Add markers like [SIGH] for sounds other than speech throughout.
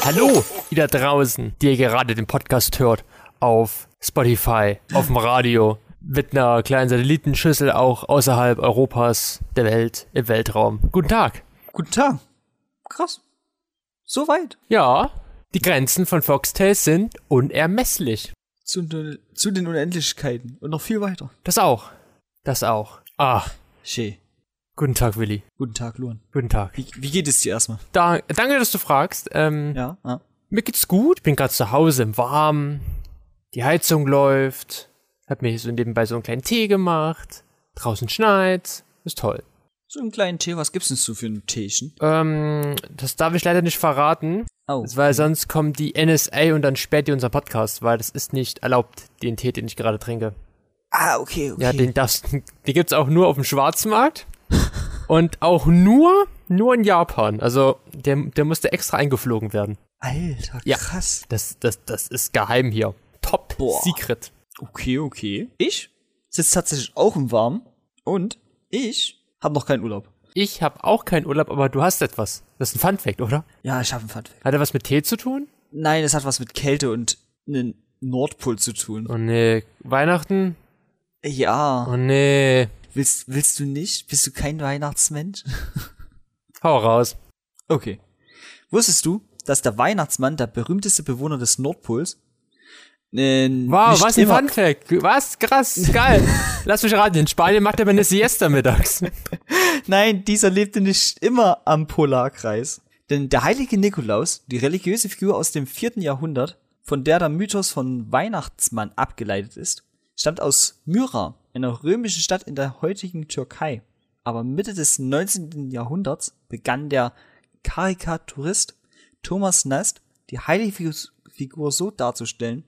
Hallo, da draußen, die ihr gerade den Podcast hört, auf Spotify, auf dem Radio, mit einer kleinen Satellitenschüssel auch außerhalb Europas, der Welt, im Weltraum. Guten Tag. Guten Tag. Krass. So weit. Ja, die Grenzen von Foxtail sind unermesslich. Zu, zu den Unendlichkeiten und noch viel weiter. Das auch. Das auch. Ah, Schön. Guten Tag, Willi. Guten Tag, Luan. Guten Tag. Wie, wie geht es dir erstmal? Da, danke, dass du fragst. Ähm, Ja? ja. Mir geht's gut. Ich bin gerade zu Hause im Warmen. Die Heizung läuft. Hab mir so nebenbei so einen kleinen Tee gemacht. Draußen schneit. Ist toll. So einen kleinen Tee, was gibt's denn so für ein Teechen? Ähm, das darf ich leider nicht verraten, Oh. weil sonst kommt die NSA und dann sperrt die unseren Podcast, weil das ist nicht erlaubt, den Tee, den ich gerade trinke. Ah, okay, okay. Ja, den darfst, [LAUGHS] den gibt's auch nur auf dem Schwarzmarkt und auch nur, nur in Japan. Also, der, der musste extra eingeflogen werden. Alter, Ja. krass. Das, das, das ist geheim hier. Top Boah. Secret. Okay, okay. Ich sitze tatsächlich auch im Warmen und ich habe noch keinen Urlaub. Ich habe auch keinen Urlaub, aber du hast etwas. Das ist ein Funfact, oder? Ja, ich habe einen Funfact. Hat er was mit Tee zu tun? Nein, es hat was mit Kälte und einem Nordpol zu tun. Oh nee, Weihnachten? Ja. Oh nee. Willst, willst du nicht? Bist du kein Weihnachtsmensch? [LAUGHS] Hau raus. Okay. Wusstest du, dass der Weihnachtsmann der berühmteste Bewohner des Nordpols äh, Wow, was ein Funfact. Was? Krass, geil. [LAUGHS] Lass mich raten, in Spanien macht er eine Siesta mittags. [LAUGHS] Nein, dieser lebte nicht immer am Polarkreis. Denn der heilige Nikolaus, die religiöse Figur aus dem vierten Jahrhundert, von der der Mythos von Weihnachtsmann abgeleitet ist, stammt aus Myra, einer römischen Stadt in der heutigen Türkei. Aber Mitte des 19. Jahrhunderts begann der Karikaturist Thomas Nast, die heilige Figu- Figur so darzustellen,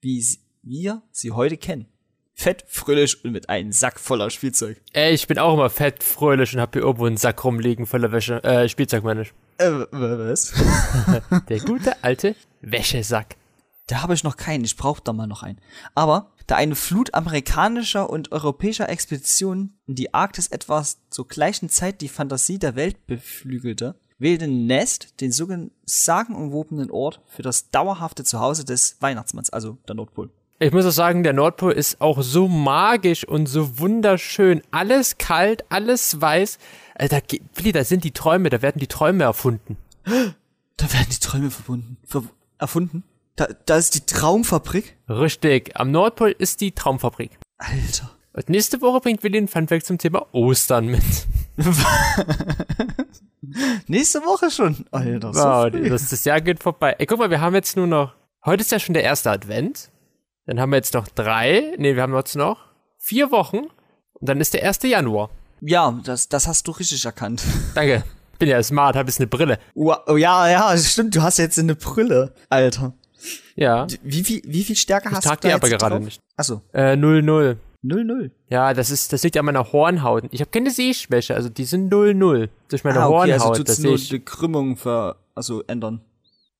wie wir sie heute kennen. Fett, fröhlich und mit einem Sack voller Spielzeug. Ey, ich bin auch immer fett, fröhlich und hab hier irgendwo einen Sack rumliegen voller Wäsche. Äh, Spielzeug meine ich. Äh, was? [LAUGHS] Der gute alte Wäschesack. Da habe ich noch keinen, ich brauche da mal noch einen. Aber da eine Flut amerikanischer und europäischer Expeditionen in die Arktis etwas zur gleichen Zeit die Fantasie der Welt beflügelte, wählte Nest den sogenannten sagenumwobenen Ort für das dauerhafte Zuhause des Weihnachtsmanns, also der Nordpol. Ich muss auch sagen, der Nordpol ist auch so magisch und so wunderschön. Alles kalt, alles weiß. Alter, ge- Willi, da sind die Träume, da werden die Träume erfunden. Da werden die Träume verbunden, ver erfunden. Da, da ist die Traumfabrik. Richtig, am Nordpol ist die Traumfabrik. Alter. Und nächste Woche bringt Willi einen Funfact zum Thema Ostern mit. [LAUGHS] Nächste Woche schon. Alter, so Wow, früh. das, das Jahr geht vorbei. Ey, guck mal, wir haben jetzt nur noch, heute ist ja schon der erste Advent. Dann haben wir jetzt noch drei, nee, wir haben jetzt noch vier Wochen. Und dann ist der 1. Januar. Ja, das, das hast du richtig erkannt. [LAUGHS] Danke. Bin ja smart, hab jetzt eine Brille. Wow, oh, ja, ja, stimmt, du hast jetzt eine Brille, Alter. Ja. Wie viel, wie viel Stärke Ich hast du trag da die aber gerade drauf? nicht. Achso, Äh, 0-0. 0-0. Ja, das ist, das liegt an meiner Hornhaut. Ich habe keine Sehschwäche, also die sind 0-0. Durch meine Ah, okay, Hornhaut, also das tut's sehe nur ich. die Krümmung ver, also ändern.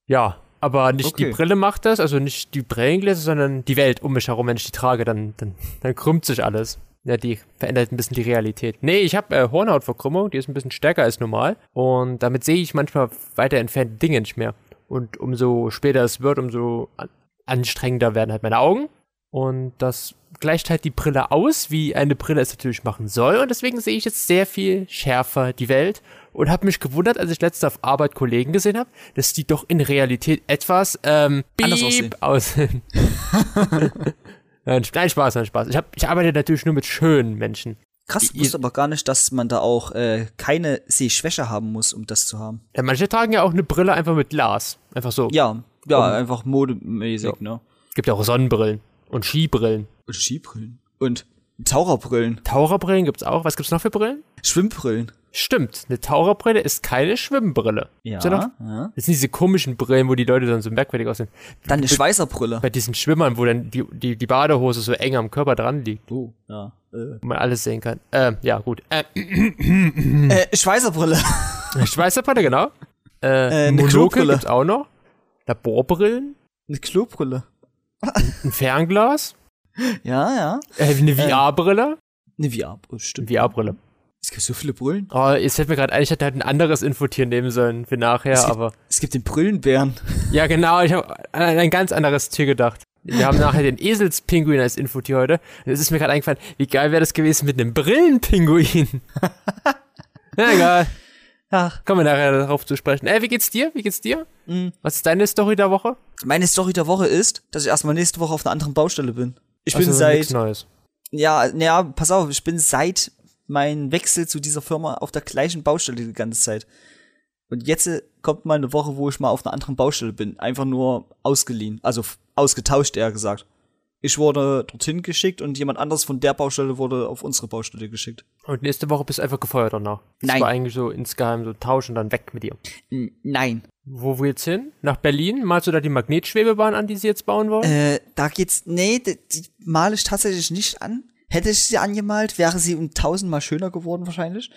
Ja, aber nicht die Okay. Brille macht das, also nicht die Brillengläser, sondern die Welt um mich herum, wenn ich die trage, dann, dann, dann krümmt sich alles. Ja, die verändert ein bisschen die Realität. Nee, ich habe äh, Hornhautverkrümmung, die ist ein bisschen stärker als normal. Und damit sehe ich manchmal weiter entfernte Dinge nicht mehr. Und umso später es wird, umso an anstrengender werden halt meine Augen. Und das gleicht halt die Brille aus, wie eine Brille es natürlich machen soll. Und deswegen sehe ich jetzt sehr viel schärfer die Welt. Und habe mich gewundert, als ich letztens auf Arbeit Kollegen gesehen habe, dass die doch in Realität etwas ähm, Anders aussehen. nein, [LAUGHS] nein, Spaß, nein, Spaß. Ich, hab, ich arbeite natürlich nur mit schönen Menschen. Krass, Ihr- wusste aber gar nicht, dass man da auch äh, keine Sehschwäche haben muss, um das zu haben. Ja, manche tragen ja auch eine Brille einfach mit Glas. Einfach so. Ja, ja, Um- einfach modemäßig, ne? Gibt ja auch Sonnenbrillen und Skibrillen. Und Skibrillen. Und Taucherbrillen. Taucherbrillen gibt's auch. Was gibt's noch für Brillen? Schwimmbrillen. Stimmt, eine Taucherbrille ist keine Schwimmbrille. Ja, ja. das sind diese komischen Brillen, wo die Leute dann so merkwürdig aussehen. Dann eine Schweißerbrille. Bei diesen Schwimmern, wo dann die, die, die Badehose so eng am Körper dran liegt, Oh, ja. Äh, wo man alles sehen kann. Ähm, ja, gut. Äh, äh Schweißerbrille. [LAUGHS] Schweißerbrille, genau. Äh, Äh, eine Klobrille. gibt's auch noch. Laborbrillen, Eine Klobrille. ein Fernglas, Ja, ja. äh, eine VR-Brille. Eine VR-Brille, stimmt. VR-Brille. Es gibt so viele Brüllen. Oh, jetzt fällt mir gerade ein, ich hätte halt ein anderes Infotier nehmen sollen für nachher, Es gibt, aber. es gibt den Brüllenbären. [LAUGHS] Ja, genau, ich habe an ein ganz anderes Tier gedacht. Wir haben nachher den Eselspinguin als Infotier heute. Und es ist mir gerade eingefallen, wie geil wäre das gewesen mit einem Brillenpinguin. [LAUGHS] ja, egal. Ach, Kommen wir nachher darauf zu sprechen. Ey, wie geht's dir? Wie geht's dir? Mhm. Was ist deine Story der Woche? meine Story der Woche ist, dass ich erstmal nächste Woche auf einer anderen Baustelle bin. Ich bin Also, seit, nichts Neues. ja, naja, pass auf, ich bin seit meinem Wechsel zu dieser Firma auf der gleichen Baustelle die ganze Zeit. Und jetzt äh, kommt mal eine Woche, wo ich mal auf einer anderen Baustelle bin. Einfach nur ausgeliehen. Also ausgetauscht, eher gesagt. Ich wurde dorthin geschickt und jemand anderes von der Baustelle wurde auf unsere Baustelle geschickt. Und nächste Woche bist du einfach gefeuert danach. Das Nein. war eigentlich so insgeheim so tauschen dann weg mit dir. N nein. Wo geht's hin? Nach Berlin? Malst du da die Magnetschwebebahn an, die sie jetzt bauen wollen? Äh, da geht's, nee, die, die male ich tatsächlich nicht an. Hätte ich sie angemalt, wäre sie um tausendmal schöner geworden wahrscheinlich.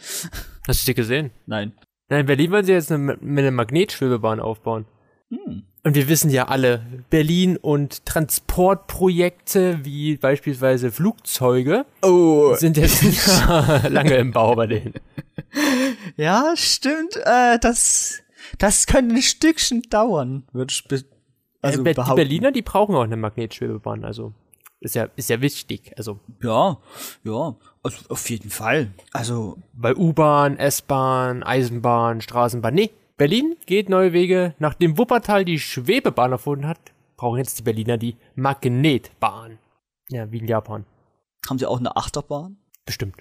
Hast du sie gesehen? Nein. Nein, in Berlin wollen sie jetzt eine, eine Magnetschwebebahn aufbauen. Und wir wissen ja alle, Berlin und Transportprojekte wie beispielsweise Flugzeuge Oh, sind jetzt [LAUGHS] [LAUGHS] lange im Bau bei denen. ja, stimmt. Äh, das, das könnte ein Stückchen dauern, würde ich be also Äh, die behaupten. Berliner, die brauchen auch eine Magnetschwebebahn, also ist ja, ist ja wichtig. Also Ja, ja, also auf jeden Fall. Also, bei U-Bahn, S-Bahn, Eisenbahn, Straßenbahn. Nee, Berlin geht neue Wege. Nachdem Wuppertal die Schwebebahn erfunden hat, brauchen jetzt die Berliner die Magnetbahn. Ja, wie in Japan. haben sie auch eine Achterbahn? Bestimmt.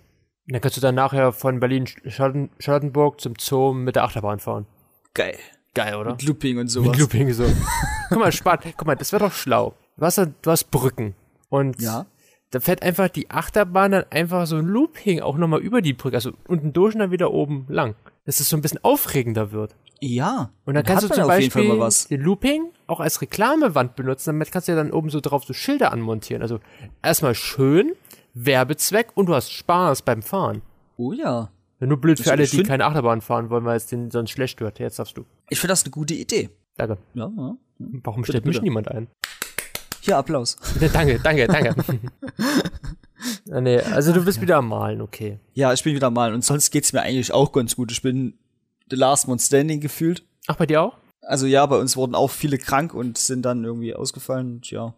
Und dann kannst du dann nachher von Berlin Charlotten- Charlottenburg zum Zoo mit der Achterbahn fahren. Geil. Geil, oder? Mit Looping und Mit sowas. Looping so. [LAUGHS] Guck mal, spart. Guck mal, das wäre doch schlau. Du hast, du hast Brücken. Und Ja. da fährt einfach die Achterbahn dann einfach so ein Looping auch nochmal über die Brücke. Also unten durch und dann wieder oben lang. Dass es so ein bisschen aufregender wird. Ja. Und dann da kannst du zum Beispiel den Looping auch als Reklamewand benutzen. Damit kannst du ja dann oben so drauf so Schilder anmontieren. Also erstmal schön, Werbezweck und du hast Spaß beim Fahren. Oh ja. Nur blöd für Das- alle, ich die keine Achterbahn fahren wollen, weil es denen sonst schlecht wird. Jetzt darfst du. Ich finde das eine gute Idee. Danke. Ja, ja. Warum stellt mich niemand ein? Hier, Applaus. [LAUGHS] danke, danke, danke. [LAUGHS] Ah, nee, also du bist wieder am Malen, okay. Ja, ich bin wieder mal. Und sonst geht's mir eigentlich auch ganz gut. Ich bin the last one standing gefühlt. Ach, bei dir auch? Also ja, bei uns wurden auch viele krank und sind dann irgendwie ausgefallen. Und ja.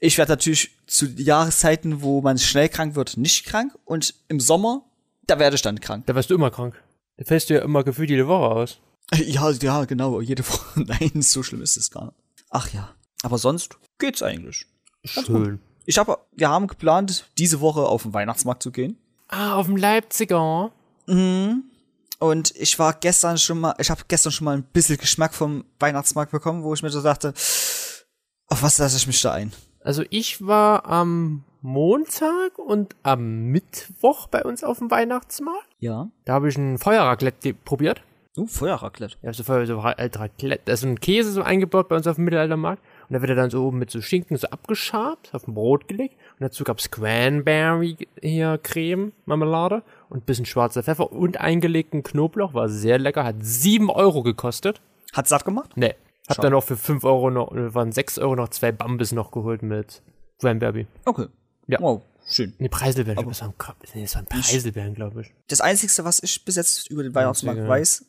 Ich werde natürlich zu Jahreszeiten, wo man schnell krank wird, nicht krank. Und im Sommer, da werde ich dann krank. Da warst du immer krank. Da fällst du ja immer gefühlt jede Woche aus. [LAUGHS] Ja, ja, genau. Jede Woche. [LAUGHS] Nein, so schlimm ist es gar nicht. Ach ja. Aber sonst geht's eigentlich. Schön. Ich habe, wir haben geplant, diese Woche auf den Weihnachtsmarkt zu gehen. Ah, auf dem Leipziger. Und ich war gestern schon mal, ich habe gestern schon mal ein bisschen Geschmack vom Weihnachtsmarkt bekommen, wo ich mir so dachte, auf was lasse ich mich da ein? Also ich war am Montag und am Mittwoch bei uns auf dem Weihnachtsmarkt. Ja. Da habe ich ein Feuerraclette probiert. Oh, Feuerraclette. Ja, so Feuer, so Raclette. Da ist so ein Käse so eingebaut bei uns auf dem Mittelaltermarkt. Und da wird er dann so oben mit so Schinken so abgeschabt, auf ein Brot gelegt. Und dazu gab's Cranberry hier Creme, Marmelade und ein bisschen schwarzer Pfeffer und eingelegten Knoblauch. War sehr lecker, hat sieben Euro gekostet. Hat satt gemacht? Nee. Hab Schade. dann noch für fünf Euro noch, äh, waren sechs Euro noch zwei Bambis noch geholt mit Cranberry. Okay. Ja. Wow, schön. Nee, Preiselbeeren. Das waren, nee, das waren Preiselbeeren, glaube ich. Das Einzige, was ich bis jetzt über den Weihnachtsmarkt Einzige. weiß,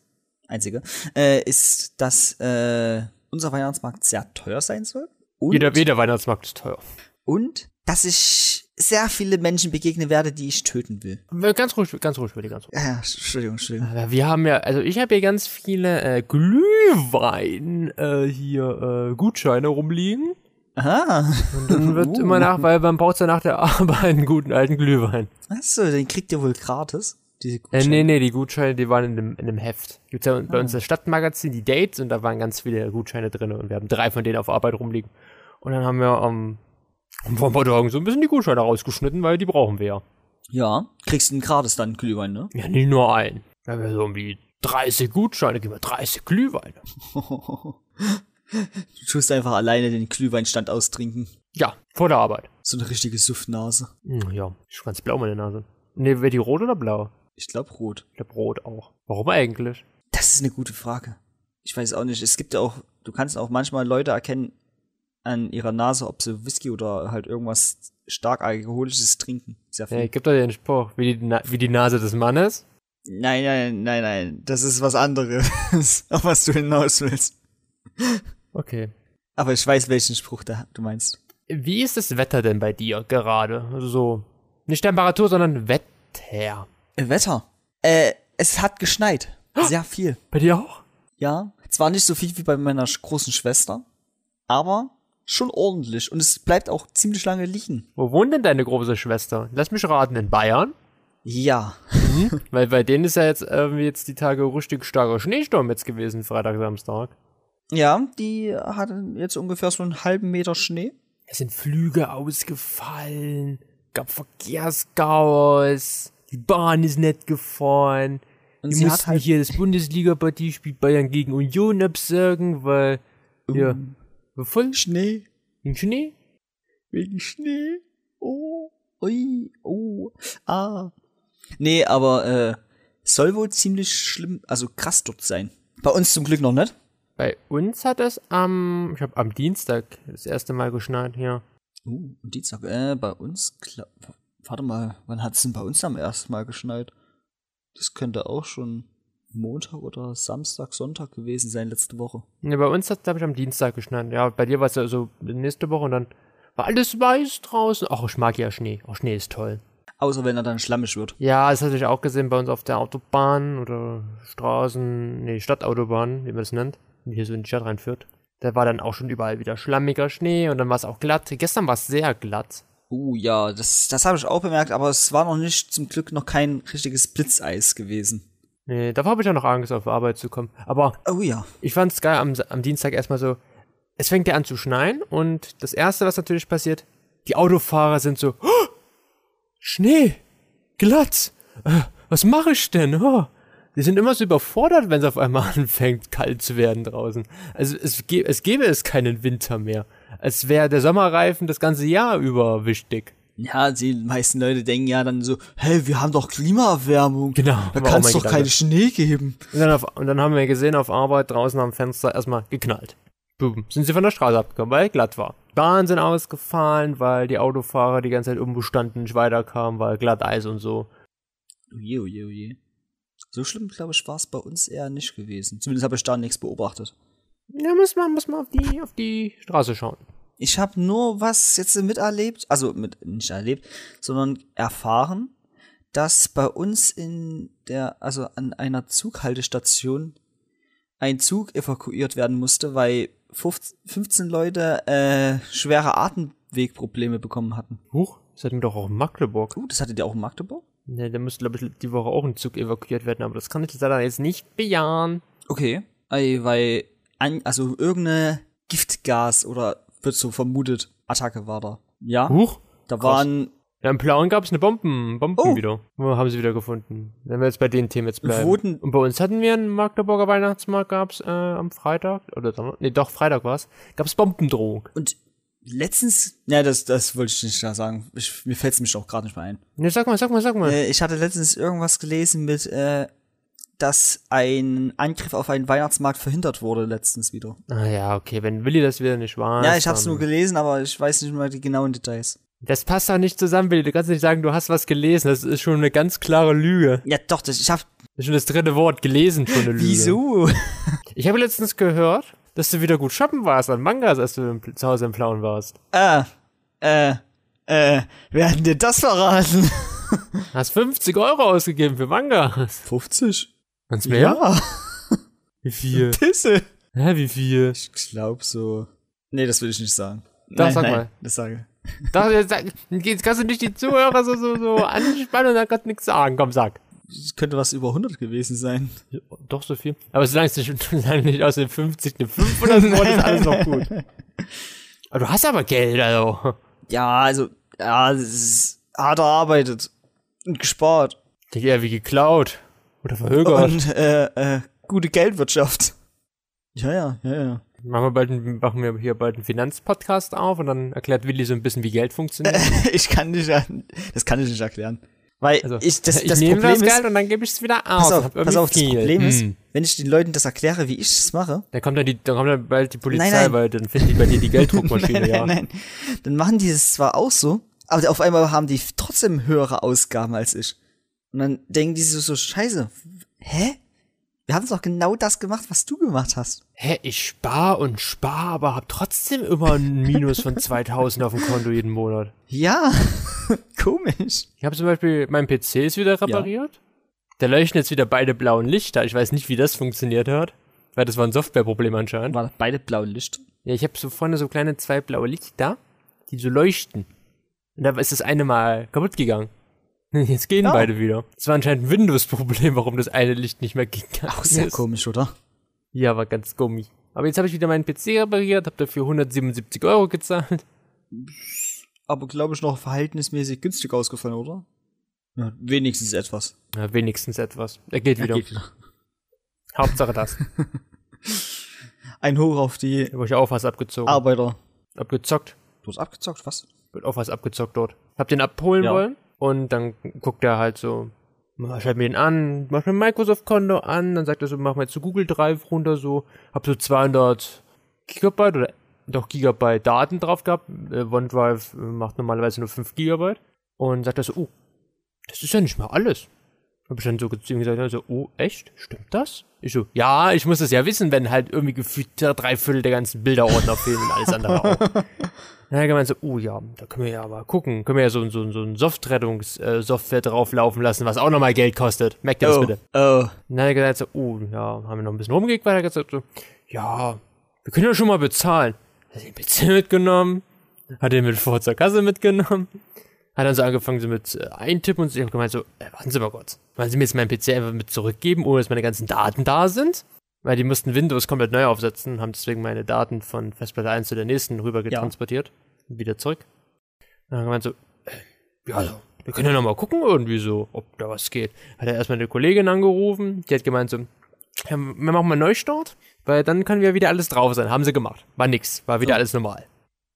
einzige, äh, ist, dass äh, unser Weihnachtsmarkt sehr teuer sein soll. Und, Jeder, jeder Weihnachtsmarkt ist teuer. und dass ich sehr viele Menschen begegnen werde, die ich töten will. Ganz ruhig, ganz ruhig, Willi, ganz ruhig. Ja, ja, Entschuldigung, Entschuldigung. Wir haben ja, also ich habe hier ganz viele äh, Glühwein äh, hier äh, Gutscheine rumliegen. Aha. Und dann wird [LAUGHS] Uh. immer nach, weil man braucht ja nach der Arbeit einen guten alten Glühwein. Achso, den kriegt ihr wohl gratis. Diese Äh, Gutscheine. nee, nee, die Gutscheine, die waren in dem, in dem Heft. Gibt's ja bei uns das Stadtmagazin, die Dates, und da waren ganz viele Gutscheine drin und wir haben drei von denen auf Arbeit rumliegen. Und dann haben wir am am Vormittag so ein bisschen die Gutscheine rausgeschnitten, weil die brauchen wir ja. Ja, kriegst du einen gratis dann Glühwein, ne? Ja, nicht nur einen. Wir haben ja so irgendwie 30 Gutscheine, geben wir 30 Glühweine. [LAUGHS] Du tust einfach alleine den Glühweinstand austrinken. Ja, vor der Arbeit. So eine richtige Suftnase. Hm, Ja, ist ganz blau meine Nase. Ne, wäre die rot oder blau? Ich glaube rot. Ich glaube rot auch. Warum eigentlich? Das ist eine gute Frage. Ich weiß auch nicht. Es gibt ja auch, du kannst auch manchmal Leute erkennen an ihrer Nase, ob sie Whisky oder halt irgendwas stark alkoholisches trinken. Sehr viel. Ja, gibt doch den Spruch, wie die, Na wie die Nase des Mannes. Nein, nein, nein, nein. Das ist was anderes, [LAUGHS] auf was du hinaus willst. Okay. Aber ich weiß, welchen Spruch da du meinst. Wie ist das Wetter denn bei dir gerade? Also so, nicht Temperatur, sondern Wetter. Wetter. Äh, es hat geschneit. Sehr viel. Bei dir auch? Ja. Zwar nicht so viel wie bei meiner großen Schwester, aber schon ordentlich. Und es bleibt auch ziemlich lange liegen. Wo wohnt denn deine große Schwester? Lass mich raten, in Bayern? Ja. [LAUGHS] Weil bei denen ist ja jetzt irgendwie jetzt die Tage richtig starker Schneesturm jetzt gewesen, Freitag, Samstag. Ja, die hatte jetzt ungefähr so einen halben Meter Schnee. Es sind Flüge ausgefallen, gab Verkehrschaos, die Bahn ist nicht gefahren. Und Die sie hat mussten halt hier das Bundesliga-Partie spielt Bayern gegen Union absagen, weil ja, war voll Schnee. im Schnee. Wegen Schnee. Oh. Ui. Oh. Ah. Nee, aber äh, soll wohl ziemlich schlimm, also krass dort sein. Bei uns zum Glück noch nicht. Bei uns hat es am, ich habe am Dienstag das erste Mal geschneit hier. Uh, am Dienstag. Äh, bei uns. Warte mal, wann hat es denn bei uns am ersten Mal geschneit? Das könnte auch schon Montag oder Samstag, Sonntag gewesen sein, letzte Woche. Ne, bei uns hat glaube ich am Dienstag geschneit. Ja, bei dir war es ja so nächste Woche und dann war alles weiß draußen. Ach, ich mag ja Schnee. Auch Schnee ist toll. Außer wenn er dann schlammig wird. Ja, das hatte ich auch gesehen bei uns auf der Autobahn oder Straßen, nee, Stadtautobahn, wie man es nennt, die hier so in die Stadt reinführt. Da war dann auch schon überall wieder schlammiger Schnee und dann war es auch glatt. Gestern war es sehr glatt. Uh, ja, das, das habe ich auch bemerkt, aber es war noch nicht, zum Glück noch kein richtiges Blitzeis gewesen. Nee, davor habe ich ja noch Angst, auf Arbeit zu kommen. Aber Oh ja. ich fand's geil am, am Dienstag erstmal so, es fängt ja an zu schneien und das erste, was natürlich passiert, die Autofahrer sind so, oh, Schnee, glatt, äh, was mache ich denn? Oh. Die sind immer so überfordert, wenn es auf einmal [LAUGHS] anfängt, kalt zu werden draußen. Also es, es gäbe es keinen Winter mehr. Als wäre der Sommerreifen das ganze Jahr über wichtig. Ja, die meisten Leute denken ja dann so, hey, wir haben doch Klimaerwärmung. Genau, Da kann es doch Gedanke. keinen Schnee geben. Und dann, auf, und dann haben wir gesehen auf Arbeit draußen am Fenster erstmal geknallt. Boom. Sind sie von der Straße abgekommen, weil glatt war. Bahnen sind ausgefallen, weil die Autofahrer die ganze Zeit umbestanden nicht weiterkamen, weil glatt Eis und so. Oje, oje, oje. So schlimm, glaube ich, war es bei uns eher nicht gewesen. Zumindest habe ich da nichts beobachtet. Ja, muss man, muss man auf die, auf die Straße schauen. Ich habe nur was jetzt miterlebt, also mit nicht erlebt, sondern erfahren, dass bei uns in der, also an einer Zughaltestation ein Zug evakuiert werden musste, weil 15 15 Leute äh, schwere Atemwegprobleme bekommen hatten. Huch, das hatten wir doch auch in Magdeburg. Uh, das hattet ihr auch in Magdeburg? Ne, da müsste, glaube ich, die Woche auch ein Zug evakuiert werden, aber das kann ich leider jetzt nicht bejahen. Okay. Weil, also irgendeine Giftgas oder wird so vermutet, Attacke war da. Ja, Huch? da waren, Ja, im Plauen gab es eine Bomben, Bomben Oh. wieder. Wo haben sie wieder gefunden? Wenn wir jetzt bei den Themen jetzt bleiben. Wurden- Und bei uns hatten wir einen Magdeburger Weihnachtsmarkt, gab's äh, am Freitag, oder nee, doch, Freitag war's, gab's Bombendrohung. und letztens, ja, das, das wollte ich nicht sagen. Ich, mir fällt es mich auch gerade nicht mehr ein. Ne, sag mal, sag mal, sag mal. Äh, ich hatte letztens irgendwas gelesen mit, äh, dass ein Angriff auf einen Weihnachtsmarkt verhindert wurde letztens wieder. Ah ja, okay, wenn Willi das wieder nicht weiß. ja, ich hab's nur gelesen, aber ich weiß nicht mehr die genauen Details. Das passt doch nicht zusammen, Willi. Du kannst nicht sagen, du hast was gelesen. Das ist schon eine ganz klare Lüge. Ja, doch, das, ich hab, Das ist schon das dritte Wort. Gelesen schon eine Lüge. wieso? [LAUGHS] Ich habe letztens gehört, dass du wieder gut shoppen warst an Mangas, als du im, zu Hause im Plauen warst. äh, äh, äh, wer hat denn dir das verraten? Hast 50 Euro ausgegeben für Mangas. 50? Ganz mehr? [LAUGHS] Wie viel? Pisse. Hä, wie viel? Ich glaub so. Nee, das will ich nicht sagen. Doch, nein, sag nein, mal. Das sage [LAUGHS] Doch, jetzt, kannst du nicht die Zuhörer so, so, so anspannen und dann kannst du nichts sagen. Komm, sag. Es könnte was über 100 gewesen sein. Doch, so viel. Aber solange es nicht, solange [LAUGHS] nicht aus den 50 eine 500 wurde, ist alles noch gut. Aber du hast aber Geld, also. Ja, also, ja, das ist hart erarbeitet. Und gespart. Ich denke eher wie geklaut. Oder verhögert. Und, äh, äh, gute Geldwirtschaft. Ja, ja, ja, ja. Machen wir, bald, machen wir hier bald einen Finanzpodcast auf und dann erklärt Willi so ein bisschen, wie Geld funktioniert. [LAUGHS] ich kann nicht, das kann ich nicht erklären. Weil Also, ich, das, ich das nehme Problem das ist, Geld und dann gebe ich es wieder aus. pass auf, pass auf, das. Problem ist, Hm. wenn ich den Leuten das erkläre, wie ich das mache, Dann kommt dann, die, dann kommt dann bald die Polizei, Nein, nein. weil dann finden die bei dir die [LAUGHS] Gelddruckmaschine, nein, ja. nein, nein, dann machen die es zwar auch so, aber auf einmal haben die trotzdem höhere Ausgaben als ich. Und dann denken die so, so scheiße, hä? Wir haben doch genau das gemacht, was du gemacht hast. Hä, ich spar und spar, aber hab trotzdem immer ein [LAUGHS] Minus von 2000 auf dem Konto jeden Monat. Ja, [LAUGHS] komisch. Ich habe zum Beispiel, mein PC ist wieder repariert. Da leuchten jetzt wieder beide blauen Lichter. Ich weiß nicht, wie das funktioniert hat. Weil das war ein Softwareproblem anscheinend. War beide blaue Lichter. Ja, ich habe so vorne so kleine zwei blaue Lichter, die so leuchten. Und da ist das eine mal kaputt gegangen. [LAUGHS] Jetzt gehen Ja. beide wieder. Es war anscheinend ein Windows-Problem, warum das eine Licht nicht mehr gegangen Auch sehr ist. komisch, oder? Ja, war ganz gummi. Aber jetzt habe ich wieder meinen PC repariert, habe dafür 177 Euro gezahlt. Aber glaube ich noch verhältnismäßig günstig ausgefallen, oder? Ja, wenigstens etwas. Ja, wenigstens etwas. Er geht wieder. Geht wieder. [LAUGHS] Hauptsache das. Ein Hoch auf die Da ich auch was abgezogen. Arbeiter. Abgezockt. Du hast abgezockt, was? Wird auch was abgezockt dort. Hab den abholen Ja. wollen. Und dann guckt er halt so, schreibt mir den an, macht mir Microsoft-Konto an, dann sagt er so, mach mal so Google Drive runter, so, hab so 200 Gigabyte oder doch Gigabyte Daten drauf gehabt. Äh, OneDrive äh, macht normalerweise nur 5 Gigabyte. Und sagt er so, oh, das ist ja nicht mal alles. Hab ich dann so zu ihm gesagt, also, oh, echt? Stimmt das? Ich so, ja, ich muss das ja wissen, wenn halt irgendwie gefühlt drei Viertel der ganzen Bilderordner fehlen und alles andere auch. [LAUGHS] Dann hat er gemeint so, oh ja, da können wir ja mal gucken. Können wir ja so, so, so ein Softrettungs-Software drauflaufen lassen, was auch nochmal Geld kostet. Merkt ihr das Oh, bitte? oh. Dann hat er gesagt so, oh, ja, haben wir noch ein bisschen rumgekickt, weil er gesagt so, ja, wir können ja schon mal bezahlen. Hat den PC mitgenommen, hat den mit vor zur Kasse mitgenommen, hat dann so angefangen so mit äh, eintippen und so, ich hab gemeint so, äh, warten Sie mal kurz, wollen Sie mir jetzt meinen PC einfach mit zurückgeben, ohne dass meine ganzen Daten da sind? Weil die mussten Windows komplett neu aufsetzen, haben deswegen meine Daten von Festplatte 1 zu der nächsten rüber getransportiert und wieder zurück. Dann hat er gemeint so, äh, ja, also, wir können ja noch mal gucken irgendwie so, ob da was geht. Hat er erstmal eine Kollegin angerufen, die hat gemeint so, ja, wir machen mal einen Neustart, weil dann kann ja wieder alles drauf sein. Haben sie gemacht. War nix, war wieder So. alles normal.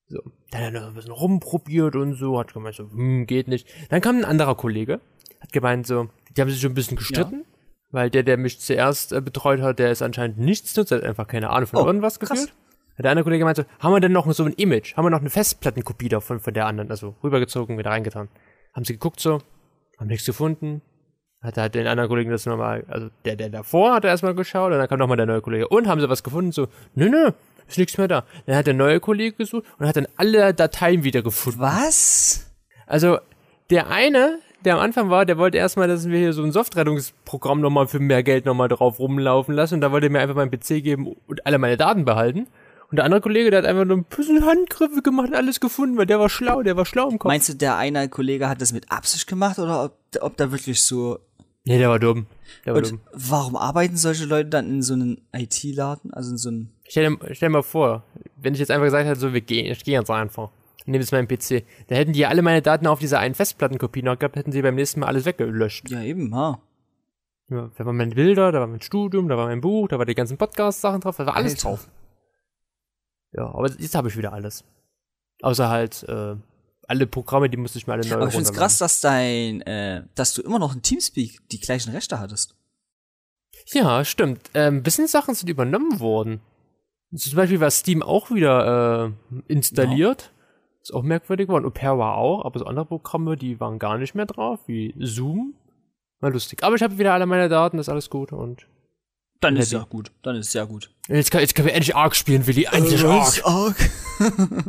So. Dann hat er noch ein bisschen rumprobiert und so, hat gemeint so, hm, geht nicht. Dann kam ein anderer Kollege, hat gemeint so, die haben sich schon ein bisschen gestritten, weil der, der mich zuerst äh, betreut hat, der ist anscheinend nichts nutzt, hat einfach keine Ahnung von Oh, irgendwas gefühlt. Hat der andere Kollege gemeint so, haben wir denn noch so ein Image? Haben wir noch eine Festplattenkopie davon, von der anderen? Also rübergezogen, wieder reingetan. Haben sie geguckt so, haben nichts gefunden. Hat er halt den anderen Kollegen das nochmal, also der, der davor hat er erstmal geschaut und dann kam nochmal der neue Kollege. Und haben sie was gefunden? So, nö, nö, ist nichts mehr da. Dann hat der neue Kollege gesucht und hat dann alle Dateien wieder gefunden. Was? Also, der eine, der am Anfang war, der wollte erstmal, dass wir hier so ein Softrettungsprogramm nochmal für mehr Geld nochmal drauf rumlaufen lassen und da wollte er mir einfach meinen PC geben und alle meine Daten behalten. Und der andere Kollege, der hat einfach nur ein bisschen Handgriffe gemacht und alles gefunden, weil der war schlau, der war schlau im Kopf. Meinst du, der eine Kollege hat das mit Absicht gemacht oder ob, ob da wirklich so. nee, der war dumm. Der war Und dumm. warum arbeiten solche Leute dann in so einem IT-Laden? Also in so einem. Stell dir, stell dir mal vor, wenn ich jetzt einfach gesagt hätte, so, wir gehen, ich gehe jetzt einfach. Nehme jetzt meinen PC. Da hätten die alle meine Daten auf dieser einen Festplattenkopie noch gehabt, hätten sie beim nächsten Mal alles weggelöscht. Ja, eben, ha. Ja, da waren meine Bilder, da war mein Studium, da war mein Buch, da war die ganzen Podcast-Sachen drauf, da war alles Alter. drauf. Ja, aber jetzt habe ich wieder alles. Außer halt, äh, alle Programme, die musste ich mir alle neu Aber ich find's krass, dass dein, äh, dass du immer noch in Teamspeak die gleichen Rechte hattest. Ja, stimmt. Ähm, bisschen Sachen sind übernommen worden. Zum Beispiel war Steam auch wieder äh, installiert. Ist auch merkwürdig geworden. Au Pair war auch, aber so andere Programme, die waren gar nicht mehr drauf, wie Zoom. War lustig. Aber ich habe wieder alle meine Daten, ist alles gut und Dann ist ist ja ja gut. Dann ist ja gut. jetzt, kann, jetzt können wir endlich Ark spielen, Willi. Endlich Ark. arg. [LAUGHS]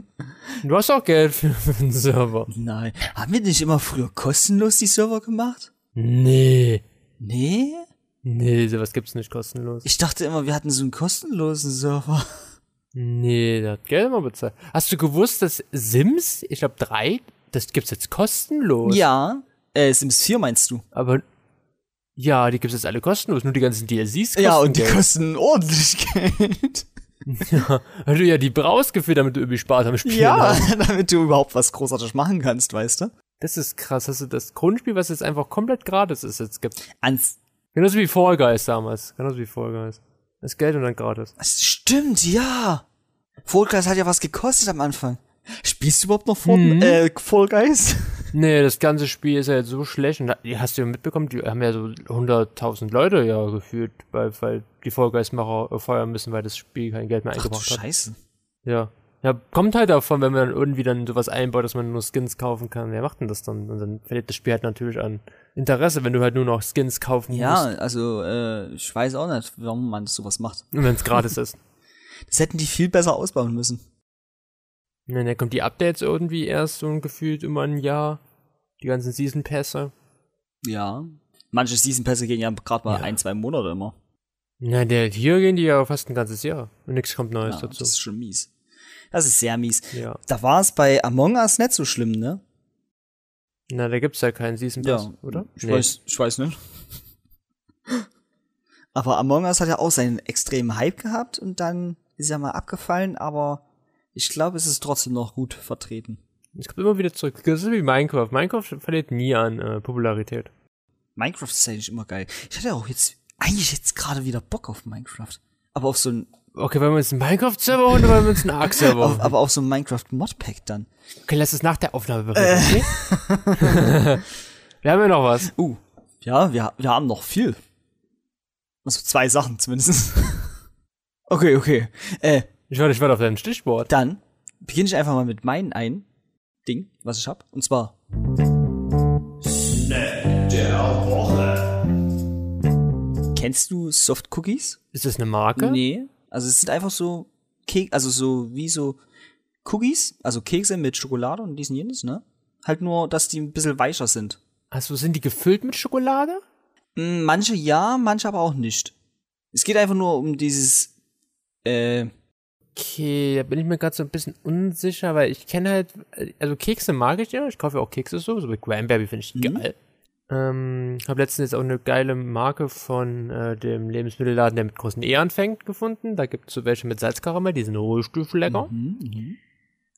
Du hast auch Geld für, für den Server. Nein. Haben wir nicht immer früher kostenlos die Server gemacht? Nee. Nee? Nee, sowas gibt's nicht kostenlos. Ich dachte immer, wir hatten so einen kostenlosen Server. Nee, der hat Geld mal bezahlt. Hast du gewusst, dass Sims, ich glaube drei, das gibt's jetzt kostenlos? Ja. Äh, Sims 4 meinst du? Aber ja, die gibt's jetzt alle kostenlos, nur die ganzen DLCs kosten Ja, und die Geld. kosten ordentlich [LAUGHS] Geld. Ja, weil du ja die brauchst gefühlt, damit du irgendwie Spaß am Spielen Ja, hast. [LAUGHS] damit du überhaupt was großartig machen kannst, weißt du? Das ist krass, dass du das Grundspiel, was jetzt einfach komplett gratis ist, jetzt gibt. Ans Genauso wie Fall Guys damals. Genauso wie Fall Guys. Das Geld und dann gratis. Stimmt, ja. Fall Guys hat ja was gekostet am Anfang. Spielst du überhaupt noch Fall, Mhm. äh, Fall Guys? [LAUGHS] Nee, das ganze Spiel ist ja jetzt so schlecht. Und hast du ja mitbekommen, die haben ja so 100.000 Leute ja gefühlt, weil, weil die Fall Guys-Macher feuern müssen, weil das Spiel kein Geld mehr Ach du eingebracht hat. Scheiße. Ja. Ja, kommt halt davon, wenn man dann irgendwie dann sowas einbaut, dass man nur Skins kaufen kann. Wer macht denn das dann? Und dann verliert das Spiel halt natürlich an Interesse, wenn du halt nur noch Skins kaufen Ja, musst. also äh, ich weiß auch nicht, warum man sowas macht. [LAUGHS] Und wenn es gratis ist. Das hätten die viel besser ausbauen müssen. Und dann kommt die Updates irgendwie erst so gefühlt immer ein Jahr. Die ganzen Season Pässe. Ja. Manche Season Pässe gehen ja gerade mal Ja. ein, zwei Monate immer. Na, der, hier gehen die ja fast ein ganzes Jahr. Und nichts kommt Neues Ja, dazu. das ist schon mies. Das ist sehr mies. Ja. Da war es bei Among Us nicht so schlimm, ne? Na, da gibt's ja keinen Season Pass, oder? Ich weiß, ich weiß nicht. [LAUGHS] Aber Among Us hat ja auch seinen extremen Hype gehabt und dann ist er mal abgefallen, aber ich glaube, es ist trotzdem noch gut vertreten. Es kommt immer wieder zurück. Das ist wie Minecraft. Minecraft verliert nie an äh, Popularität. Minecraft ist eigentlich immer geil. Ich hatte auch jetzt, eigentlich jetzt gerade wieder Bock auf Minecraft. Aber auf so ein, Okay, wollen wir uns einen Minecraft-Server holen oder wollen wir uns einen Ark-Server auf, holen? aber auf so ein Minecraft Modpack dann. Okay, lass es nach der Aufnahme bereden, okay? [LAUGHS] wir haben ja noch was. Uh, ja, wir, wir haben noch viel. Also zwei Sachen zumindest. [LAUGHS] okay, okay. Äh, Ich warte, ich warte auf dein Stichwort. Dann beginne ich einfach mal mit meinem ein Ding, was ich hab. Und zwar. Kennst du Soft Cookies? Ist das eine Marke? Nee. Also es sind einfach so Kek, also so wie so Cookies, also Kekse mit Schokolade und diesen jenes, ne? Halt nur, dass die ein bisschen weicher sind. Also sind die gefüllt mit Schokolade? Mm, Manche ja, manche aber auch nicht. Es geht einfach nur um dieses, äh, Okay, da bin ich mir gerade so ein bisschen unsicher, weil ich kenne halt, also Kekse mag ich ja, ich kaufe ja auch Kekse so, so mit Cranberry finde ich geil. Ähm, habe letztens jetzt auch eine geile Marke von äh, dem Lebensmittelladen, der mit großen E anfängt, gefunden. Da gibt es so welche mit Salzkaramell, die sind richtig lecker.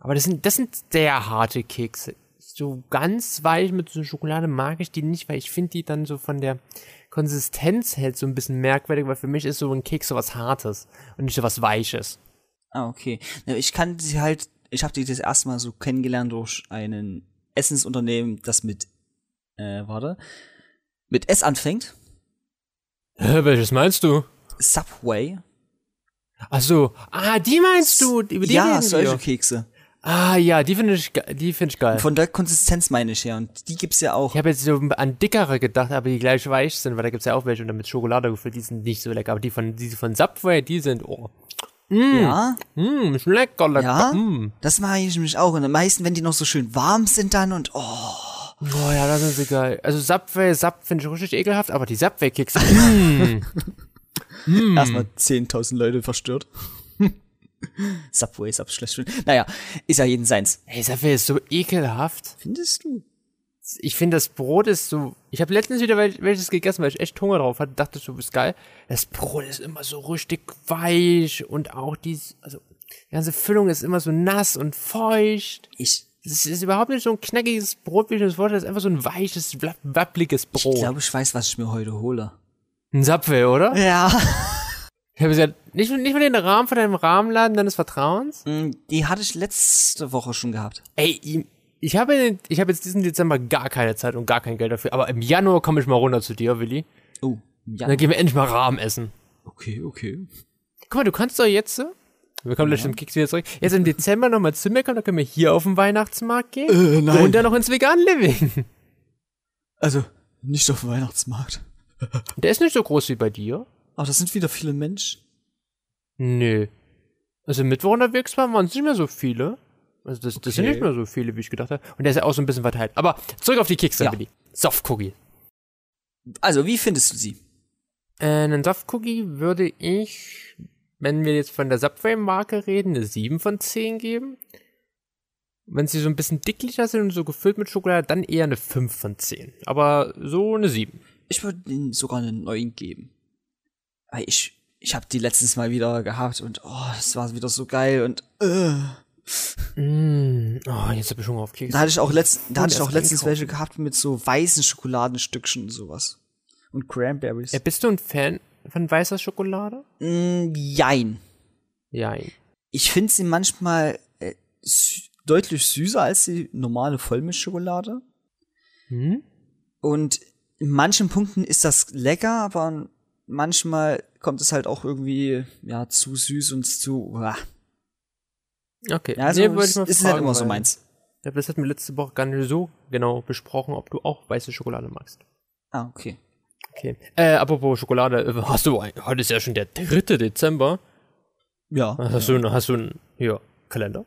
Aber das sind, das sind sehr harte Kekse. So ganz weich mit so Schokolade mag ich die nicht, weil ich finde die dann so von der Konsistenz hält so ein bisschen merkwürdig, weil für mich ist so ein Keks so was Hartes und nicht so was Weiches. Ah, okay. Ich kann sie halt, ich habe die das erste Mal so kennengelernt durch einen Essensunternehmen, das mit, äh, warte, mit S anfängt. Hä, welches meinst du? Subway. Ach so, ah, die meinst du? Über die ja, solche wir. Kekse. Ah ja, die finde ich, die finde ich geil. Von der Konsistenz meine ich ja. Und die gibt's ja auch. Ich habe jetzt so an dickere gedacht, aber die gleich weich sind, weil da gibt's ja auch welche und dann mit Schokolade gefüllt, die sind nicht so lecker. Aber die von, die von Subway, die sind, oh, Ja, mh, ist lecker, lecker. ja. Mm. Das mache ich nämlich auch. Und am meisten, wenn die noch so schön warm sind dann und oh. Oh ja, das sie geil. Also Subway, Sub finde ich richtig ekelhaft, aber die Subway-Kekse, [LAUGHS] mm. Erstmal 10.000 Leute verstört. [LAUGHS] Subway ist schlecht. Naja, ist ja jeden seins. Ey, Subway ist so ekelhaft. Findest du? Ich finde, das Brot ist so. Ich habe letztens wieder wel- welches gegessen, weil ich echt Hunger drauf hatte. Dachte so, ist geil. Das Brot ist immer so richtig weich und auch die, also die ganze Füllung ist immer so nass und feucht. Ich, Das ist überhaupt nicht so ein knackiges Brot, wie ich mir das vorstelle. Das ist einfach so ein weiches, wapp- wappliges ich Brot. glaube, ich weiß, was ich mir heute hole. ein Subway, oder? Ja. Ich habe gesagt, nicht, nicht mal den Rahmen von deinem Rahmenladen deines Vertrauens. Mm, Die hatte ich letzte Woche schon gehabt. Ey, ich habe, ich habe jetzt diesen Dezember gar keine Zeit und gar kein Geld dafür. Aber im Januar komme ich mal runter zu dir, Willi. Oh, ja. Und dann gehen wir endlich mal Rahmen essen. Okay, okay. Guck mal, du kannst doch jetzt, wir kommen gleich zum Keks wieder zurück, jetzt im Dezember nochmal zu mir kommen, dann können wir hier auf den Weihnachtsmarkt gehen. Äh, nein. Und dann noch ins Vegan Living. Also, nicht auf dem Weihnachtsmarkt. Der ist nicht so groß wie bei dir. Aber das sind wieder viele Menschen. Nö. Also Mittwoch unterwegs waren, waren es nicht mehr so viele. Also das, das sind Okay. nicht mehr so viele, wie ich gedacht habe. Und der ist ja auch so ein bisschen verteilt. Aber zurück auf die Kekse, Ja. Willi. Soft Cookie. Also, wie findest du sie? Äh, einen Soft Cookie würde ich, wenn wir jetzt von der Subway-Marke reden, eine 7 von 10 geben. Wenn sie so ein bisschen dicklicher sind und so gefüllt mit Schokolade, dann eher eine 5 von 10. Aber so eine 7. Ich würde ihnen sogar einen neuen geben. Weil ich, ich habe die letztens mal wieder gehabt und oh, das war wieder so geil und äh. Mm. Oh, jetzt habe ich Hunger auf Kekse. Da hatte ich auch letzt, da hatte ich auch letztens welche gehabt mit so weißen Schokoladenstückchen und sowas. Und Cranberries. Ja, bist du ein Fan von weißer Schokolade? Mm, jein. Ja. Ich finde sie manchmal äh, sü- deutlich süßer als die normale Vollmilchschokolade. Hm? Und in manchen Punkten ist das lecker, aber manchmal kommt es halt auch irgendwie, ja, zu süß und zu, uah. Okay. ja, also Nee, ich mal ist nicht fragen, immer so meins. Das hatten wir letzte Woche gar nicht so genau besprochen, ob du auch weiße Schokolade magst. Ah, okay. Okay. Äh, apropos Schokolade, äh, hast du, ein- heute ist ja schon der 3. Dezember. Ja. Hast du, hast du einen, ja, Kalender?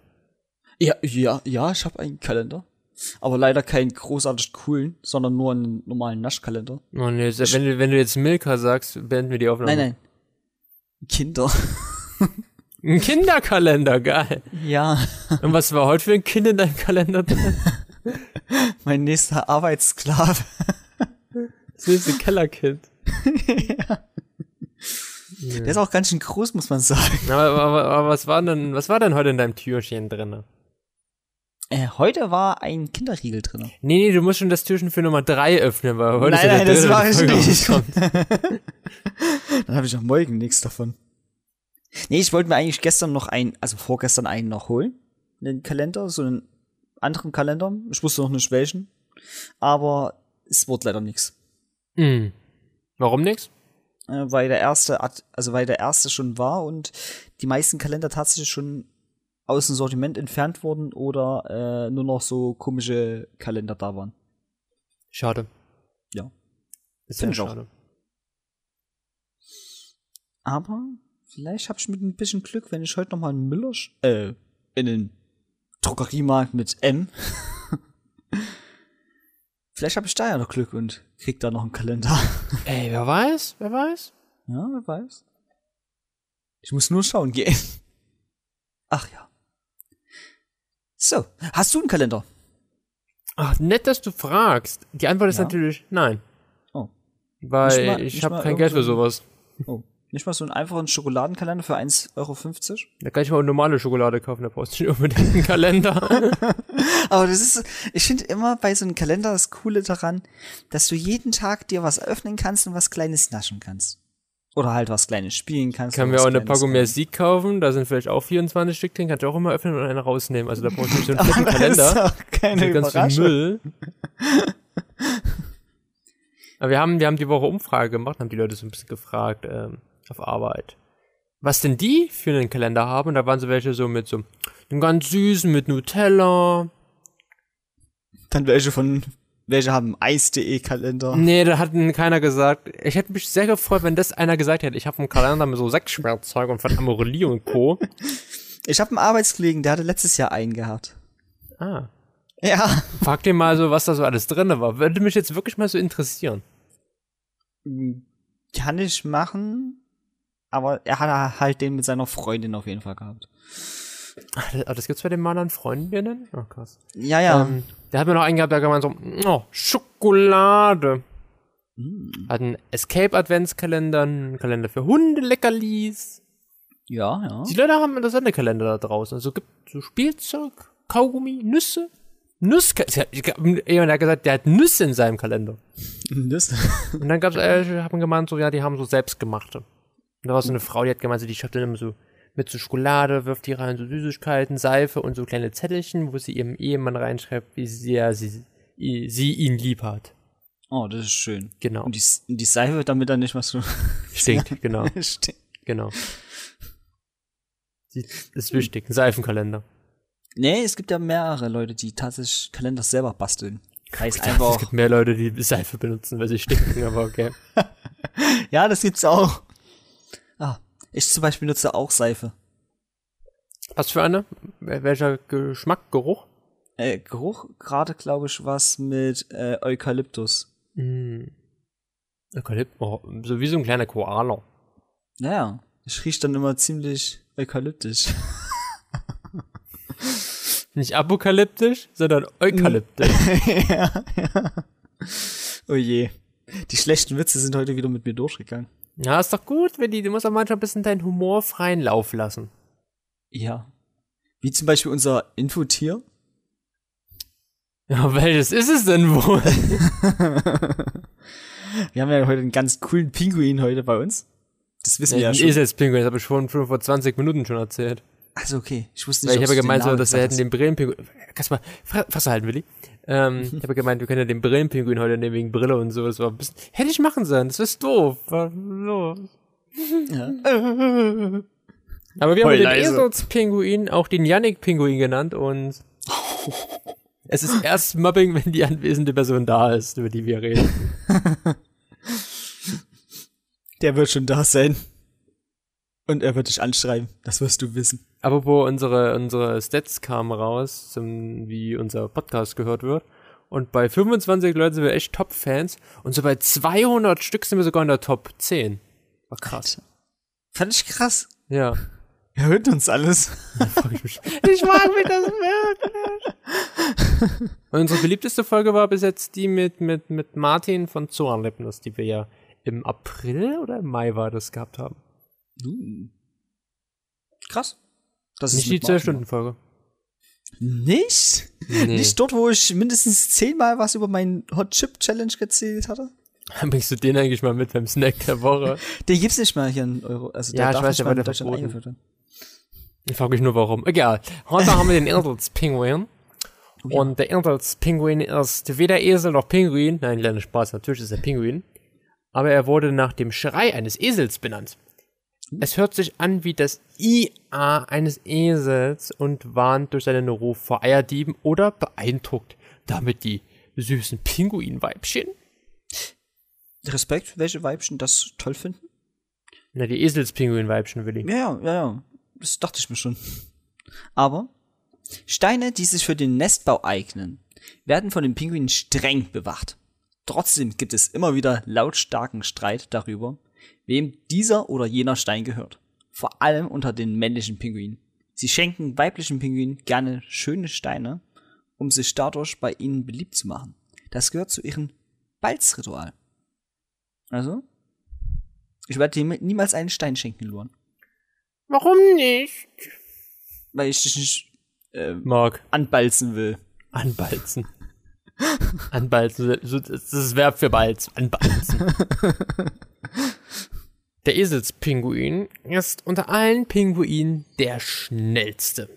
Ja, ja, ja, ich habe einen Kalender. Aber leider keinen großartig coolen, sondern nur einen normalen Naschkalender. Oh nee, wenn du, wenn du jetzt Milka sagst, beenden wir die Aufnahme. Nein, nein. Kinder. Ein Kinderkalender, geil. Ja. Und was war heute für ein Kind in deinem Kalender drin? [LAUGHS] Mein nächster Arbeitssklave. Das nächste Kellerkind. [LAUGHS] Der ist auch ganz schön groß, muss man sagen. Aber, aber, aber was war denn, was war denn heute in deinem Türchen drin? Äh, heute war ein Kinderriegel drin. Nee, nee, du musst schon das Türchen für Nummer 3 öffnen, weil heute Nein, ist ja nein, der das die [LAUGHS] ich nicht. Dann habe ich auch morgen nichts davon. Nee, ich wollte mir eigentlich gestern noch einen, also vorgestern einen noch holen. Einen Kalender, so einen anderen Kalender. Ich wusste noch nicht welchen. Aber es wurde leider nichts. Hm. Warum nix? Äh, weil der erste, also weil der erste schon war und die meisten Kalender tatsächlich schon aus dem Sortiment entfernt wurden oder äh, nur noch so komische Kalender da waren. Schade. Ja. Ist Find ja ich auch. schade. Aber vielleicht habe ich mit ein bisschen Glück, wenn ich heute noch mal einen Müller, äh, in den Drogeriemarkt mit M. [LAUGHS] vielleicht habe ich da ja noch Glück und krieg da noch einen Kalender. [LAUGHS] Ey, wer weiß? Wer weiß? Ja, wer weiß. Ich muss nur schauen gehen. Ach ja. So, hast du einen Kalender? Ach, nett, dass du fragst. Die Antwort ist Ja. natürlich nein. Oh. Weil Nicht mal- ich habe kein Geld für sowas. Oh. Nicht mal so einen einfachen Schokoladenkalender für 1,50 Euro? Da kann ich mal normale Schokolade kaufen, da brauchst du nicht unbedingt einen Kalender. [LAUGHS] Aber das ist, ich finde immer bei so einem Kalender das Coole daran, dass du jeden Tag dir was öffnen kannst und was Kleines naschen kannst. Oder halt was Kleines spielen kannst. Kann mir auch eine Packung mehr Sieg kaufen, da sind vielleicht auch 24 Stück drin, kannst du auch immer öffnen und eine rausnehmen. Also da brauchst du nicht so einen [LAUGHS] fetten das ist Kalender. doch keine ganz viel. Müll. [LAUGHS] Aber wir haben, wir haben die Woche Umfrage gemacht, haben die Leute so ein bisschen gefragt, ähm, auf Arbeit. Was denn die für einen Kalender haben? Und da waren so welche so mit so einem ganz süßen, mit Nutella. Dann welche von, welche haben Eis.de Kalender. Nee, da hat keiner gesagt. Ich hätte mich sehr gefreut, wenn das einer gesagt hätte. Ich habe einen Kalender mit so Sexschwertzeug und von Amorelie und Co. [LAUGHS] Ich habe einen Arbeitskollegen, der hatte letztes Jahr einen gehabt. Ah. Ja. Frag dir mal so, was da so alles drin war. Würde mich jetzt wirklich mal so interessieren. Kann ich machen, aber er hat halt den mit seiner Freundin auf jeden Fall gehabt. Ach, das- das gibt's bei den Malern Freundinnen? Oh, krass. Ja, ja. Ähm, der hat mir noch einen gehabt, der gemeint so, oh, Schokolade. Hat einen Escape-Adventskalender, einen Kalender für Hunde, Leckerlis. ja, ja. Die Leute haben interessante Kalender da draußen. Also gibt so Spielzeug, Kaugummi, Nüsse. Nuss, jemand hat gesagt, der hat Nüsse in seinem Kalender. [LAUGHS] Das, Und dann gab's, äh, haben gemeint, so, ja, die haben so selbstgemachte. Da war so eine Frau, die hat gemeint, so, die schafft dann immer so mit so Schokolade, wirft die rein, so Süßigkeiten, Seife und so kleine Zettelchen, wo sie ihrem Ehemann reinschreibt, wie sehr sie, i- sie ihn lieb hat. oh, das ist schön. Genau. Und die, die Seife, damit er nicht was so [LAUGHS] Stinkt, genau, [LAUGHS] stinkt. genau. Die- Das ist wichtig, ein Seifenkalender. Nee, es gibt ja mehrere Leute, die tatsächlich Kalender selber basteln. Heißt Es einfach, gibt mehr Leute, die Seife benutzen, weil sie stinken, aber okay. [LAUGHS] ja, das gibt's auch. Ich zum Beispiel nutze auch Seife. Was für eine? Wel- Welcher Geschmack, Geruch? Äh, Geruch, gerade glaube ich was mit äh, Eukalyptus. Mm. Eukalypt, oh, so wie so ein kleiner Koala. Naja, ich riech dann immer ziemlich eukalyptisch. [LAUGHS] Nicht apokalyptisch, sondern eukalyptisch. [LAUGHS] ja, ja. Oh je. Die schlechten Witze sind heute wieder mit mir durchgegangen. Ja, ist doch gut, wenn die, du musst auch manchmal ein bisschen deinen Humor freien Lauf lassen. Ja. Wie zum Beispiel unser Infotier. Ja, welches ist es denn wohl? [LAUGHS] Wir haben ja heute einen ganz coolen Pinguin heute bei uns. Das wissen wir ja ist schon. jetzt Pinguin, das habe ich schon, vor 20 Minuten schon erzählt. Also okay, ich wusste nicht, Weil ich habe gemeint, so, dass wir hätten den Brillenpinguin. Kannst du mal Fre- Fresse halten, Willi? Ähm, ich habe gemeint, wir können ja den Brillenpinguin heute nehmen wegen Brille und so. Das war ein bisschen, hätte ich machen sollen, das ist doof. War los. Ja. [LAUGHS] Aber wir haben Heul den. Eselspinguin auch den Yannick-Pinguin genannt und [LAUGHS] es ist erst Mobbing, wenn die anwesende Person da ist, über die wir reden. [LAUGHS] Der wird schon da sein. Und er wird dich anschreiben. Das wirst du wissen. Aber wo unsere, unsere Stats kamen raus, zum, wie unser Podcast gehört wird. Und bei 25 Leuten sind wir echt Top-Fans. Und so bei 200 Stück sind wir sogar in der Top 10. War krass. Fand ich krass. Ja. Er hört uns alles. [LAUGHS] Frag ich mag mich das wirklich. Und unsere beliebteste Folge war bis jetzt die mit, mit, mit Martin von Zoanlipners, die wir ja im April oder im Mai war das gehabt haben. Krass. Das Nicht die mit Martin. 12-Stunden-Folge. Nicht? Nee. Nicht dort, wo ich mindestens zehnmal was über meinen Hot Chip Challenge erzählt hatte? [LAUGHS] Bringst du den eigentlich mal mit beim Snack der Woche? [LAUGHS] Den gibt's nicht mal hier in Euro. Also der Ja, ich darf weiß, nicht der mal in Deutschland verboten. eingeführt werden. Ich frage mich nur warum. Egal. Heute haben wir den [LAUGHS] Eselspinguin. Und der Eselspinguin ist weder Esel noch Pinguin. Nein, kleiner Spaß, natürlich ist er Pinguin. Aber er wurde nach dem Schrei eines Esels benannt. Es hört sich an wie das IA eines Esels und warnt durch seinen Ruf vor Eierdieben oder beeindruckt damit die süßen Pinguinweibchen. Respekt, welche Weibchen das toll finden? Na, die Eselspinguinweibchen, Willi. Ja, ja, ja, ja. Das dachte ich mir schon. Aber Steine, die sich für den Nestbau eignen, werden von den Pinguinen streng bewacht. Trotzdem gibt es immer wieder lautstarken Streit darüber, wem dieser oder jener Stein gehört. Vor allem unter den männlichen Pinguinen. Sie schenken weiblichen Pinguinen gerne schöne Steine, um sich dadurch bei ihnen beliebt zu machen. Das gehört zu ihrem Balzritual. Also, ich werde dir niemals einen Stein schenken, Luan. Warum nicht? weil ich dich nicht Mark. anbalzen will. Anbalzen. Anbalzen, das ist das Verb für Balz. Anbalzen. [LAUGHS] Der Eselspinguin ist unter allen Pinguinen der schnellste.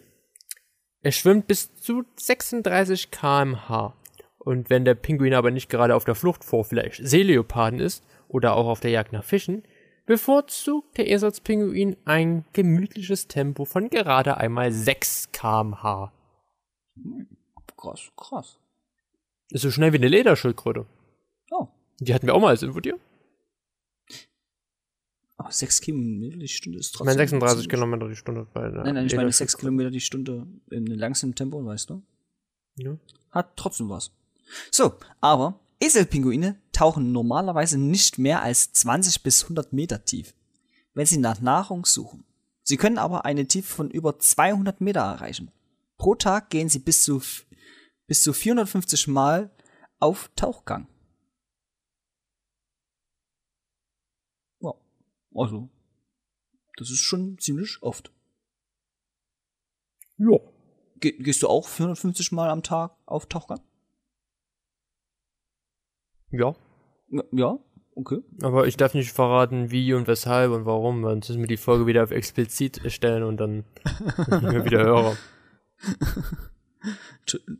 Er schwimmt bis zu 36 km/h. Und wenn der Pinguin aber nicht gerade auf der Flucht vor vielleicht Seeleoparden ist oder auch auf der Jagd nach Fischen, bevorzugt der Eselspinguin ein gemütliches Tempo von gerade einmal 6 km/h. Krass, krass. Ist so schnell wie eine Lederschildkröte. Oh, Die hatten wir auch mal als Info dir. aber 6 Kilometer die Stunde ist Ich trotzdem. meine 36 ziemlich- Kilometer die Stunde bei Nein, nein, ich meine 6 Lederschildkröte. Kilometer die Stunde in langsamem Tempo, weißt du? Ja. Hat trotzdem was. So, aber Eselpinguine tauchen normalerweise nicht mehr als 20 bis 100 Meter tief, wenn sie nach Nahrung suchen. Sie können aber eine Tiefe von über 200 Meter erreichen. Pro Tag gehen sie bis zu, bis zu 450 Mal auf Tauchgang. Ja, also, das ist schon ziemlich oft. ja. Ge gehst du auch 450 Mal am Tag auf Tauchgang? Ja. Ja, okay. Aber ich darf nicht verraten, wie und weshalb und warum, sonst müssen wir die Folge wieder auf explizit stellen und dann [LAUGHS] wieder hören. [LAUGHS]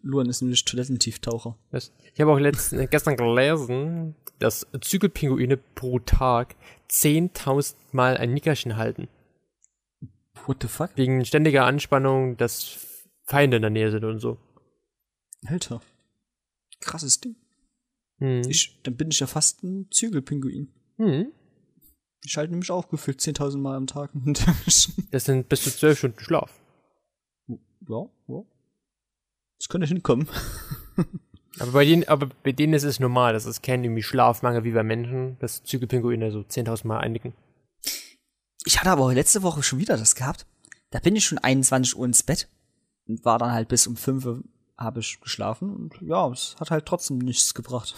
Luan ist nämlich Toilettentieftaucher. Ich habe auch letzten, äh, gestern gelesen, dass Zügelpinguine pro Tag 10.000 Mal ein Nickerchen halten. What the fuck? Wegen ständiger Anspannung, dass Feinde in der Nähe sind und so. Alter. Krasses Ding. Hm. Ich, dann bin ich ja fast ein Zügelpinguin. Hm. Ich halte nämlich auch gefühlt 10.000 Mal am Tag. [LAUGHS] Das sind bis zu zwölf Stunden Schlaf. ja, ja. Könnte hinkommen. Aber bei denen, aber bei denen ist es normal. Das ist kein irgendwie Schlafmangel wie bei Menschen, dass Zügelpinguine so 10.000 Mal einnicken. Ich hatte aber letzte Woche schon wieder das gehabt. Da bin ich schon 21 Uhr ins Bett und war dann halt bis um 5 Uhr habe ich geschlafen und ja, es hat halt trotzdem nichts gebracht.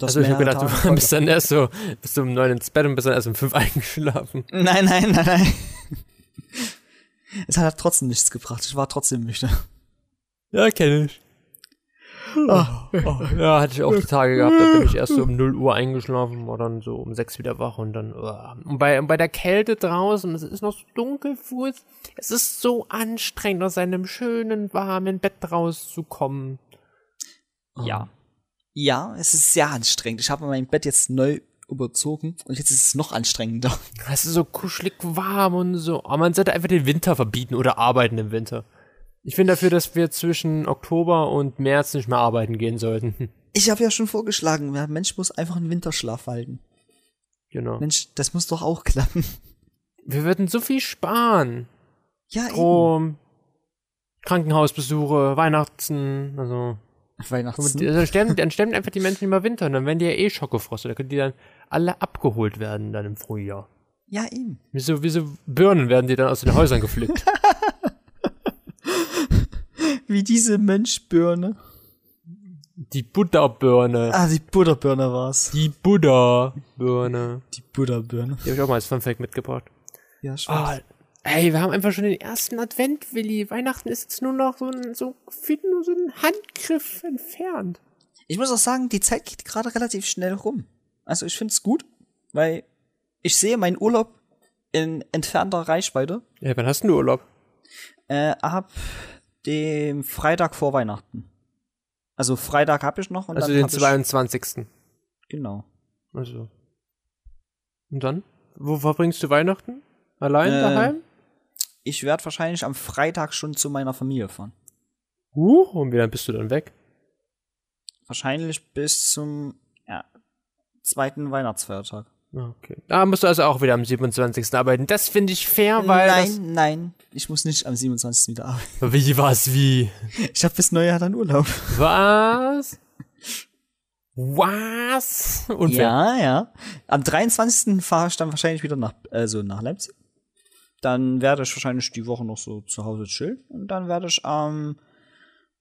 Also ich habe gedacht, Tage [LAUGHS] du bist dann erst so, bist du um neun ins Bett und bist dann erst um fünf [LAUGHS] eingeschlafen. Nein, nein, nein, nein. [LAUGHS] Es hat halt trotzdem nichts gebracht. Ich war trotzdem nüchtern. Ja, kenne ich. Ah, Ja, hatte ich auch die Tage gehabt, da bin ich erst so um 0 Uhr eingeschlafen, war dann so um 6 wieder wach und dann, uh. und bei, und bei der Kälte draußen, es ist noch so dunkel, Fuß, es ist so anstrengend, aus einem schönen, warmen Bett rauszukommen. Ja. Ja, es ist sehr anstrengend. Ich habe mein Bett jetzt neu überzogen und jetzt ist es noch anstrengender. Es ist so kuschelig warm und so. Aber man sollte einfach den Winter verbieten oder arbeiten im Winter. Ich bin dafür, dass wir zwischen Oktober und März nicht mehr arbeiten gehen sollten. [LAUGHS] Ich habe ja schon vorgeschlagen, der Mensch muss einfach einen Winterschlaf halten. Genau. Mensch, das muss doch auch klappen. Wir würden so viel sparen. Ja, eben. Strom, Krankenhausbesuche, Weihnachten, also. Weihnachten. Dann sterben, dann sterben einfach die Menschen über Winter und dann werden die ja eh schockgefrostet. Da können die dann alle abgeholt werden dann im Frühjahr. Ja, eben. Wie so, wie so Birnen werden die dann aus den Häusern gepflückt. [LAUGHS] Wie diese Menschbirne. Die Buddha-Birne. Ah, die Butterbirne war's. Die Buddha-Birne. Die Butterbirne. Die habe ich auch mal als Funfact mitgebracht. Ja, schon. Ah, ey, wir haben einfach schon den ersten Advent, Willi. Weihnachten ist jetzt nur noch so ein, so, nur so ein Handgriff entfernt. Ich muss auch sagen, die Zeit geht gerade relativ schnell rum. Also ich find's gut, weil ich sehe meinen Urlaub in entfernter Reichweite Ja, wann hast denn du Urlaub? äh, ab dem Freitag vor Weihnachten. Also Freitag habe ich noch und Also dann den hab ich, 22. genau. Also. Und dann? Wo verbringst du Weihnachten? Allein Äh, daheim? Ich werde wahrscheinlich am Freitag schon zu meiner Familie fahren. Uh, und wie lange bist du dann weg? Wahrscheinlich bis zum ja, zweiten Weihnachtsfeiertag. Okay. Da musst du also auch wieder am 27. arbeiten. Das finde ich fair, weil nein, nein, ich muss nicht am 27. wieder arbeiten. Wie, was, wie? Ich habe bis Neujahr dann Urlaub. Was? Was? Unfair. Ja, ja. Am 23. fahre ich dann wahrscheinlich wieder nach, also nach Leipzig. Dann werde ich wahrscheinlich die Woche noch so zu Hause chillen. Und dann werde ich am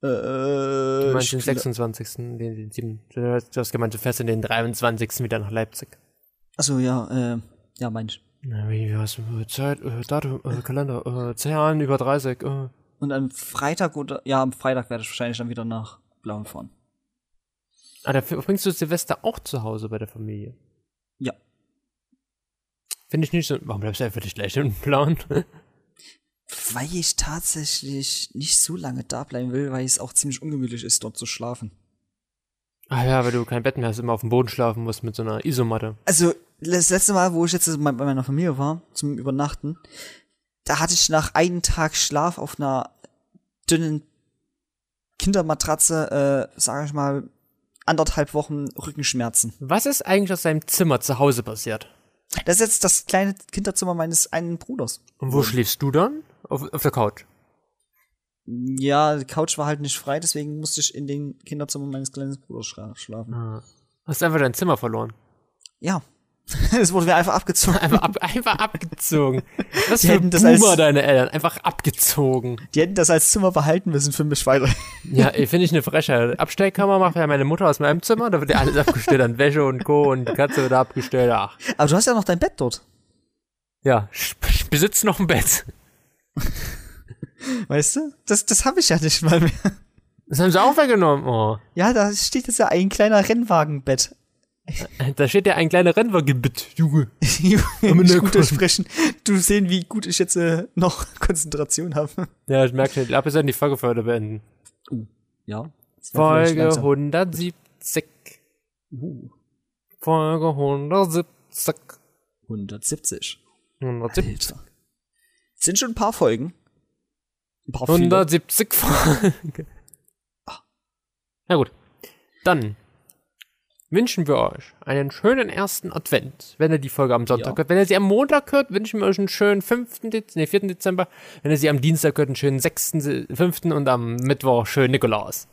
äh, Du meinst den ich gl- 26. Den, den 7. Du hast- du hast gemeint, du fährst in den 23. wieder nach Leipzig. Achso, ja, äh, ja, wie, was, äh, Zeit, äh, Datum, äh, Kalender, äh, Zahlen über 30, äh. Und am Freitag oder, ja, am Freitag werde ich wahrscheinlich dann wieder nach Blauen fahren. Ah, da verbringst du Silvester auch zu Hause bei der Familie. Ja. Finde ich nicht so. Warum bleibst du einfach nicht gleich im Blauen? [LAUGHS] Weil ich tatsächlich nicht so lange da bleiben will, weil es auch ziemlich ungemütlich ist, dort zu schlafen. ah ja, weil du kein Bett mehr hast, immer auf dem Boden schlafen musst mit so einer Isomatte. Also, das letzte Mal, wo ich jetzt bei meiner Familie war, zum Übernachten, da hatte ich nach einem Tag Schlaf auf einer dünnen Kindermatratze, äh, sage ich mal, anderthalb Wochen Rückenschmerzen. Was ist eigentlich aus deinem Zimmer zu Hause passiert? Das ist jetzt das kleine Kinderzimmer meines einen Bruders. Und wo schläfst du dann? Auf, auf der Couch. Ja, die Couch war halt nicht frei, deswegen musste ich in den Kinderzimmer meines kleinen Bruders schla schlafen. Ah. Hast einfach dein Zimmer verloren. Ja. [LAUGHS] Es wurde mir einfach abgezogen. Einfach, ab, einfach abgezogen. Was Die für hätten das Boomer als- deine Eltern. Einfach abgezogen. Die hätten das als Zimmer behalten müssen für mich weiter. [LAUGHS] Ja, finde ich eine Frechheit. Abstellkammer macht ja meine Mutter aus meinem Zimmer, da wird ja alles abgestellt an Wäsche und Co. und die Katze wird abgestellt. Ach. Aber du hast ja noch dein Bett dort. Ja, ich ich besitze noch ein Bett. [LAUGHS] Weißt du? Das, das habe ich ja nicht mal mehr. Das haben sie auch weggenommen. Oh. Ja, da steht jetzt ja ein kleiner Rennwagenbett. [LAUGHS] Da steht ja ein kleiner Rennwagenbett, Junge. [LAUGHS] Junge, gut Kon- sprechen. Du sehen, wie gut ich jetzt äh, noch [LAUGHS] Konzentration habe. Ja, ich merke schon, ich glaube, wir sollten die Folge für heute beenden. Ja. Folge 170. Uh, Folge 170. 170. 170. Alter. Sind schon ein paar Folgen. Ein paar viele. 170 Folgen. Na gut. Dann wünschen wir euch einen schönen ersten Advent, wenn ihr die Folge am Sonntag Ja. hört. Wenn ihr sie am Montag hört, wünschen wir euch einen schönen 5. Dez nee, 4. Dezember. Wenn ihr sie am Dienstag hört, einen schönen 6., Se- 5. und am Mittwoch schönen Nikolaus.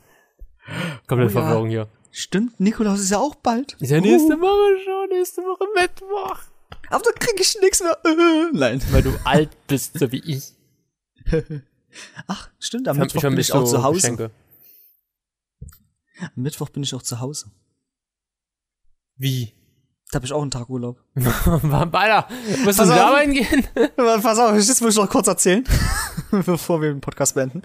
Komplette Oh ja. Verwirrung hier. Stimmt, Nikolaus ist ja auch bald. Ist ja nächste Woche schon, nächste Woche Mittwoch. Aber da krieg ich nichts mehr. Äh, nein. Weil du alt bist, so wie ich. [LAUGHS] Ach, stimmt, am Mittwoch bin ich auch so zu Hause. Geschenke. Am Mittwoch bin ich auch zu Hause. Wie? Da habe ich auch einen Tag Urlaub. [LAUGHS] Alter, musst du arbeiten gehen? [LAUGHS] Pass auf, das muss ich noch kurz erzählen, [LAUGHS] bevor wir den Podcast beenden.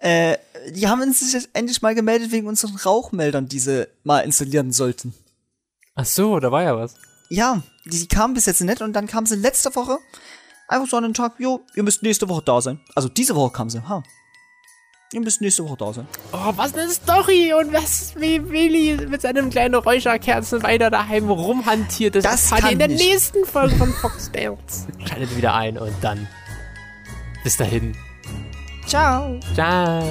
Äh, die haben uns jetzt endlich mal gemeldet wegen unseren Rauchmeldern, die sie mal installieren sollten. Ach so, da war ja was. Ja, die, die kamen bis jetzt nicht und dann kamen sie letzte Woche einfach so an den Tag, jo, ihr müsst nächste Woche da sein. Also diese Woche kamen sie, ha. Ihr müsst nächste Woche da sein. Oh, was eine Story und was, wie Willi mit seinem kleinen Räucherkerzen weiter daheim rumhantiert. Das, Das ihr in der kann nächsten Folge von Fox Tales. [LAUGHS] Schaltet wieder ein und dann bis dahin. Ciao. Ciao.